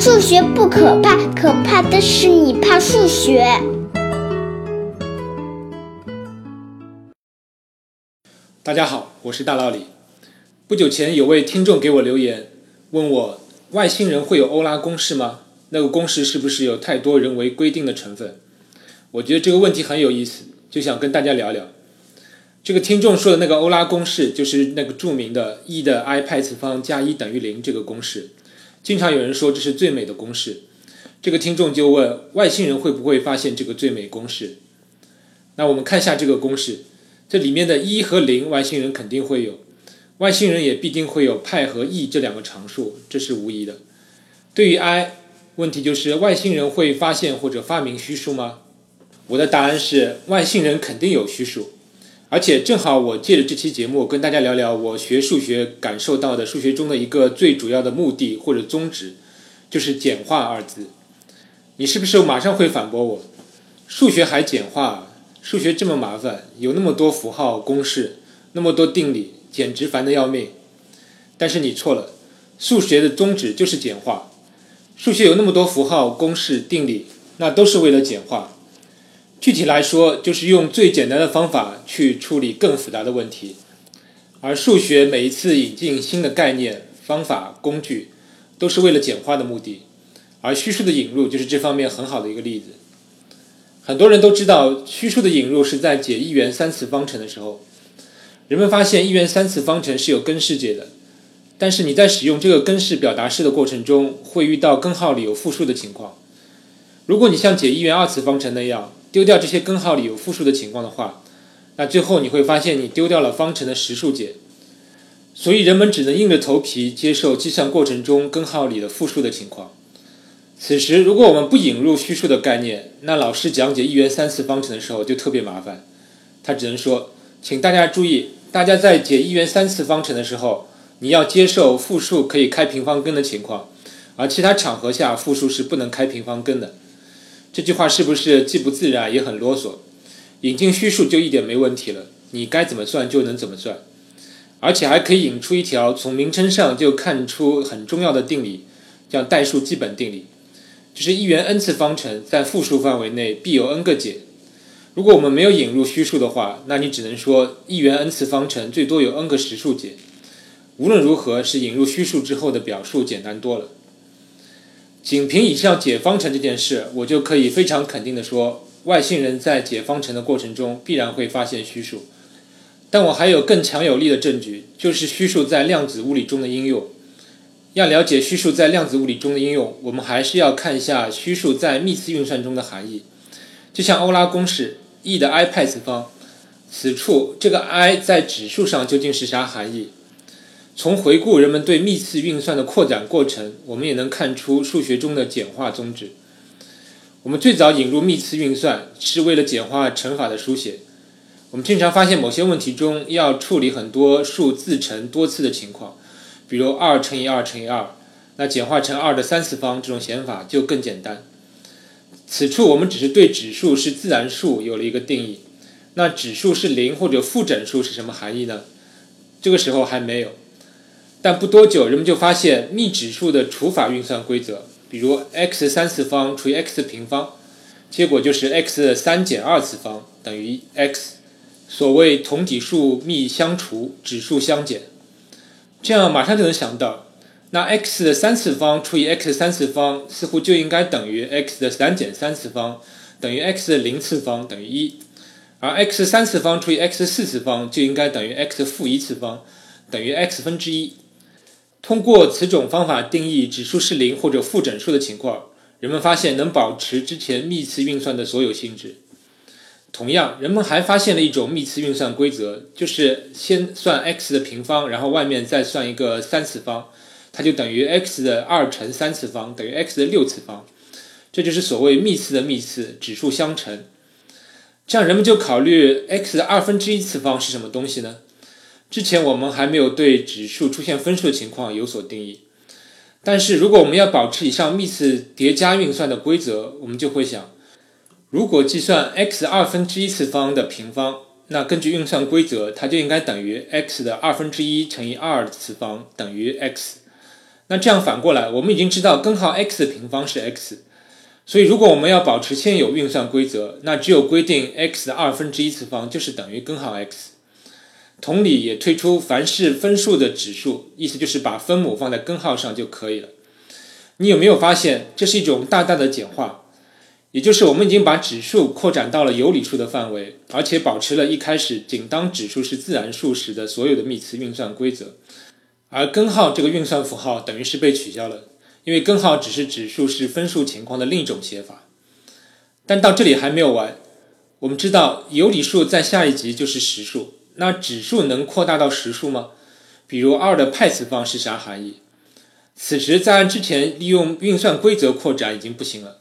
数学不可怕，可怕的是你怕数学。大家好，我是大老李。不久前有位听众给我留言，问我外星人会有欧拉公式吗？那个公式是不是有太多人为规定的成分？我觉得这个问题很有意思，就想跟大家聊聊。这个听众说的那个欧拉公式，就是那个著名的 e 的 i 派次方加一等于零这个公式。经常有人说这是最美的公式，这个听众就问外星人会不会发现这个最美公式？那我们看一下这个公式，这里面的一和零外星人肯定会有，外星人也必定会有派和 e 这两个常数，这是无疑的。对于 i，问题就是外星人会发现或者发明虚数吗？我的答案是外星人肯定有虚数。而且正好，我借着这期节目跟大家聊聊我学数学感受到的数学中的一个最主要的目的或者宗旨，就是简化二字。你是不是马上会反驳我？数学还简化？数学这么麻烦，有那么多符号公式，那么多定理，简直烦得要命。但是你错了，数学的宗旨就是简化。数学有那么多符号公式定理，那都是为了简化。具体来说，就是用最简单的方法去处理更复杂的问题。而数学每一次引进新的概念、方法、工具，都是为了简化的目的。而虚数的引入就是这方面很好的一个例子。很多人都知道，虚数的引入是在解一元三次方程的时候，人们发现一元三次方程是有根式解的。但是你在使用这个根式表达式的过程中，会遇到根号里有负数的情况。如果你像解一元二次方程那样，丢掉这些根号里有负数的情况的话，那最后你会发现你丢掉了方程的实数解，所以人们只能硬着头皮接受计算过程中根号里的负数的情况。此时，如果我们不引入虚数的概念，那老师讲解一元三次方程的时候就特别麻烦。他只能说，请大家注意，大家在解一元三次方程的时候，你要接受负数可以开平方根的情况，而其他场合下负数是不能开平方根的。这句话是不是既不自然也很啰嗦？引进虚数就一点没问题了，你该怎么算就能怎么算，而且还可以引出一条从名称上就看出很重要的定理，叫代数基本定理，就是一元 n 次方程在复数范围内必有 n 个解。如果我们没有引入虚数的话，那你只能说一元 n 次方程最多有 n 个实数解。无论如何，是引入虚数之后的表述简单多了。仅凭以上解方程这件事，我就可以非常肯定地说，外星人在解方程的过程中必然会发现虚数。但我还有更强有力的证据，就是虚数在量子物理中的应用。要了解虚数在量子物理中的应用，我们还是要看一下虚数在幂次运算中的含义。就像欧拉公式 e 的 i 派次方，此处这个 i 在指数上究竟是啥含义？从回顾人们对幂次运算的扩展过程，我们也能看出数学中的简化宗旨。我们最早引入幂次运算是为了简化乘法的书写。我们经常发现某些问题中要处理很多数自乘多次的情况，比如二乘以二乘以二，那简化成二的三次方这种写法就更简单。此处我们只是对指数是自然数有了一个定义，那指数是零或者负整数是什么含义呢？这个时候还没有。但不多久，人们就发现幂指数的除法运算规则，比如 x 三次方除以 x 平方，结果就是 x 三减二次方等于 x。所谓同底数幂相除，指数相减。这样马上就能想到，那 x 的三次方除以 x 三次方似乎就应该等于 x 的三减三次方等于 x 的零次方等于一，而 x 三次方除以 x 四次方就应该等于 x 负一次方等于 x 分之一。通过此种方法定义指数是零或者负整数的情况，人们发现能保持之前幂次运算的所有性质。同样，人们还发现了一种幂次运算规则，就是先算 x 的平方，然后外面再算一个三次方，它就等于 x 的二乘三次方等于 x 的六次方。这就是所谓幂次的幂次，指数相乘。这样人们就考虑 x 的二分之一次方是什么东西呢？之前我们还没有对指数出现分数的情况有所定义，但是如果我们要保持以上幂次叠加运算的规则，我们就会想，如果计算 x 二分之一次方的平方，那根据运算规则，它就应该等于 x 的二分之一乘以二次方等于 x。那这样反过来，我们已经知道根号 x 的平方是 x，所以如果我们要保持现有运算规则，那只有规定 x 的二分之一次方就是等于根号 x。同理，也推出凡是分数的指数，意思就是把分母放在根号上就可以了。你有没有发现，这是一种大大的简化？也就是我们已经把指数扩展到了有理数的范围，而且保持了一开始仅当指数是自然数时的所有的幂次运算规则。而根号这个运算符号等于是被取消了，因为根号只是指数是分数情况的另一种写法。但到这里还没有完，我们知道有理数在下一级就是实数。那指数能扩大到实数吗？比如二的派次方是啥含义？此时再按之前利用运算规则扩展已经不行了，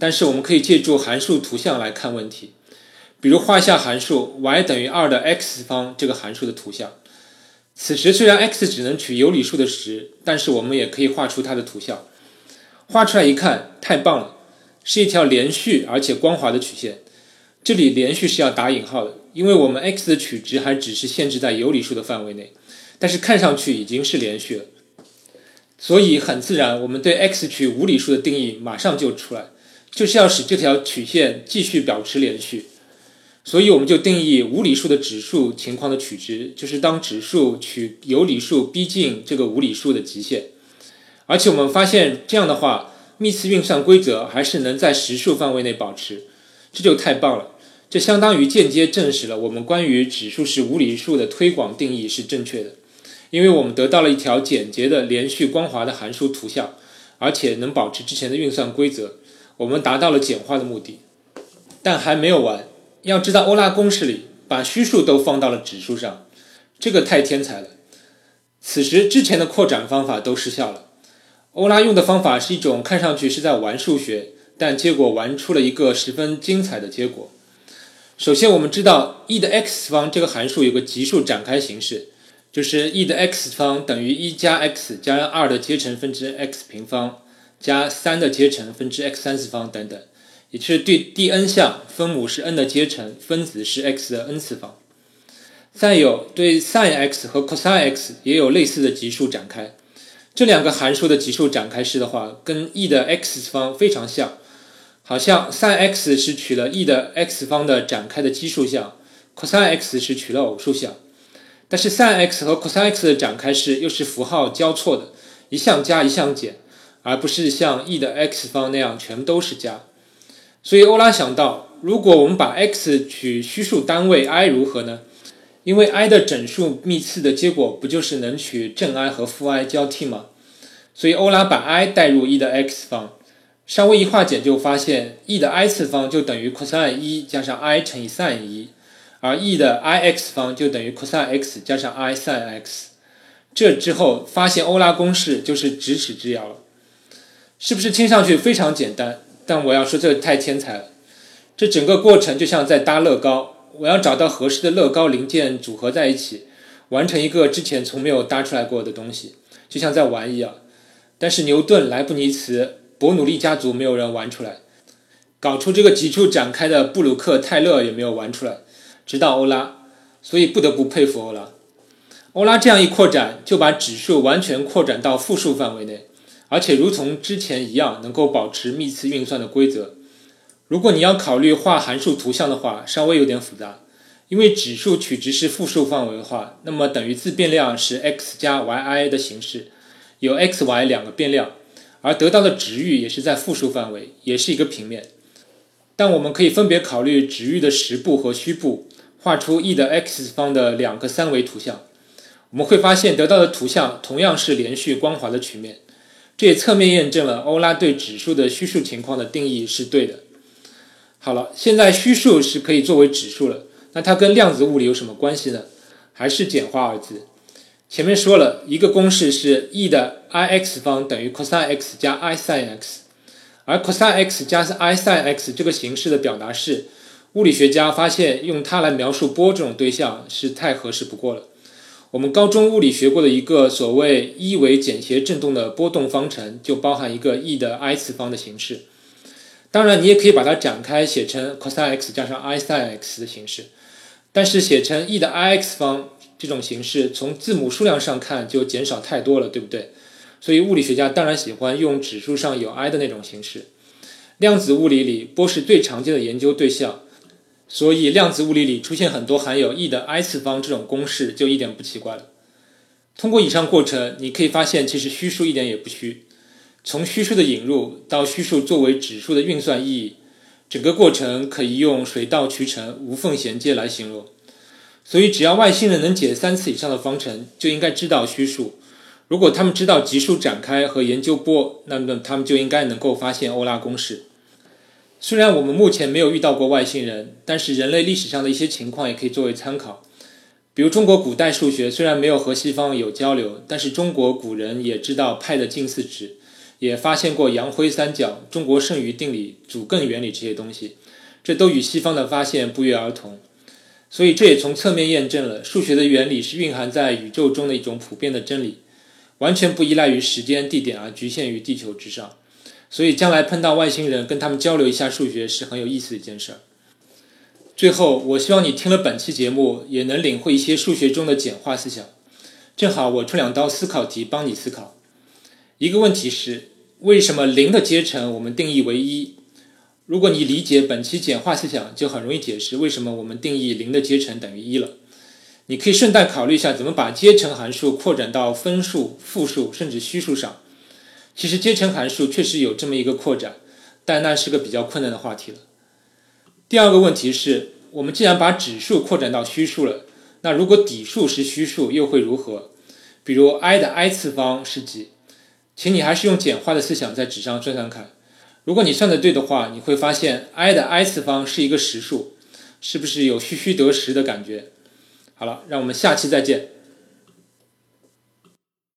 但是我们可以借助函数图像来看问题。比如画一下函数 y 等于二的 x 方这个函数的图像。此时虽然 x 只能取有理数的值，但是我们也可以画出它的图像。画出来一看，太棒了，是一条连续而且光滑的曲线。这里连续是要打引号的。因为我们 x 的取值还只是限制在有理数的范围内，但是看上去已经是连续了，所以很自然，我们对 x 取无理数的定义马上就出来，就是要使这条曲线继续保持连续，所以我们就定义无理数的指数情况的取值，就是当指数取有理数逼近这个无理数的极限，而且我们发现这样的话，幂次运算规则还是能在实数范围内保持，这就太棒了。这相当于间接证实了我们关于指数是无理数的推广定义是正确的，因为我们得到了一条简洁的连续光滑的函数图像，而且能保持之前的运算规则，我们达到了简化的目的。但还没有完，要知道欧拉公式里把虚数都放到了指数上，这个太天才了。此时之前的扩展方法都失效了。欧拉用的方法是一种看上去是在玩数学，但结果玩出了一个十分精彩的结果。首先，我们知道 e 的 x 方这个函数有个级数展开形式，就是 e 的 x 方等于一加 x 加二的阶乘分之 x 平方加三的阶乘分之 x 三次方等等，也就是对第 n 项分母是 n 的阶乘，分子是 x 的 n 次方。再有对 sin x 和 cos x 也有类似的级数展开，这两个函数的级数展开式的话，跟 e 的 x 方非常像。好像 sin x 是取了 e 的 x 方的展开的奇数项，cos x 是取了偶数项，但是 sin x 和 cos x 的展开式又是符号交错的，一项加一项减，而不是像 e 的 x 方那样全都是加。所以欧拉想到，如果我们把 x 取虚数单位 i 如何呢？因为 i 的整数幂次的结果不就是能取正 i 和负 i 交替吗？所以欧拉把 i 代入 e 的 x 方。稍微一化简就发现，e 的 i 次方就等于 cos 一加上 i 乘以 sin 一，而 e 的 i x 方就等于 cos x 加上 i sin x。这之后发现欧拉公式就是咫尺之遥了，是不是听上去非常简单？但我要说这太天才了，这整个过程就像在搭乐高，我要找到合适的乐高零件组合在一起，完成一个之前从没有搭出来过的东西，就像在玩一样。但是牛顿、莱布尼茨。伯努利家族没有人玩出来，搞出这个级数展开的布鲁克泰勒也没有玩出来，直到欧拉，所以不得不佩服欧拉。欧拉这样一扩展，就把指数完全扩展到负数范围内，而且如同之前一样，能够保持幂次运算的规则。如果你要考虑画函数图像的话，稍微有点复杂，因为指数取值是负数范围的话，那么等于自变量是 x 加 yi 的形式，有 x、y 两个变量。而得到的值域也是在负数范围，也是一个平面。但我们可以分别考虑值域的实部和虚部，画出 e 的 x 方的两个三维图像。我们会发现得到的图像同样是连续光滑的曲面。这也侧面验证了欧拉对指数的虚数情况的定义是对的。好了，现在虚数是可以作为指数了，那它跟量子物理有什么关系呢？还是简化二字。前面说了一个公式是 e 的 i x 方等于 cos x 加 i sin x，而 cos x 加上 i sin x 这个形式的表达式，物理学家发现用它来描述波这种对象是太合适不过了。我们高中物理学过的一个所谓一维简谐振动的波动方程，就包含一个 e 的 i 次方的形式。当然，你也可以把它展开写成 cos x 加上 i sin x 的形式，但是写成 e 的 i x 方。这种形式从字母数量上看就减少太多了，对不对？所以物理学家当然喜欢用指数上有 i 的那种形式。量子物理里，波是最常见的研究对象，所以量子物理里出现很多含有 e 的 i 次方这种公式就一点不奇怪了。通过以上过程，你可以发现其实虚数一点也不虚。从虚数的引入到虚数作为指数的运算意义，整个过程可以用水到渠成、无缝衔接来形容。所以，只要外星人能解三次以上的方程，就应该知道虚数。如果他们知道级数展开和研究波，那么他们就应该能够发现欧拉公式。虽然我们目前没有遇到过外星人，但是人类历史上的一些情况也可以作为参考。比如中国古代数学虽然没有和西方有交流，但是中国古人也知道派的近似值，也发现过杨辉三角、中国剩余定理、主更原理这些东西，这都与西方的发现不约而同。所以这也从侧面验证了数学的原理是蕴含在宇宙中的一种普遍的真理，完全不依赖于时间、地点而局限于地球之上。所以，将来碰到外星人，跟他们交流一下数学是很有意思的一件事儿。最后，我希望你听了本期节目，也能领会一些数学中的简化思想。正好，我出两道思考题帮你思考。一个问题是：为什么零的阶乘我们定义为一？如果你理解本期简化思想，就很容易解释为什么我们定义零的阶乘等于一了。你可以顺带考虑一下，怎么把阶乘函数扩展到分数、复数甚至虚数上。其实阶乘函数确实有这么一个扩展，但那是个比较困难的话题了。第二个问题是我们既然把指数扩展到虚数了，那如果底数是虚数又会如何？比如 i 的 i 次方是几？请你还是用简化的思想在纸上算算看。如果你算的对的话，你会发现 i 的 i 次方是一个实数，是不是有虚虚得实的感觉？好了，让我们下期再见。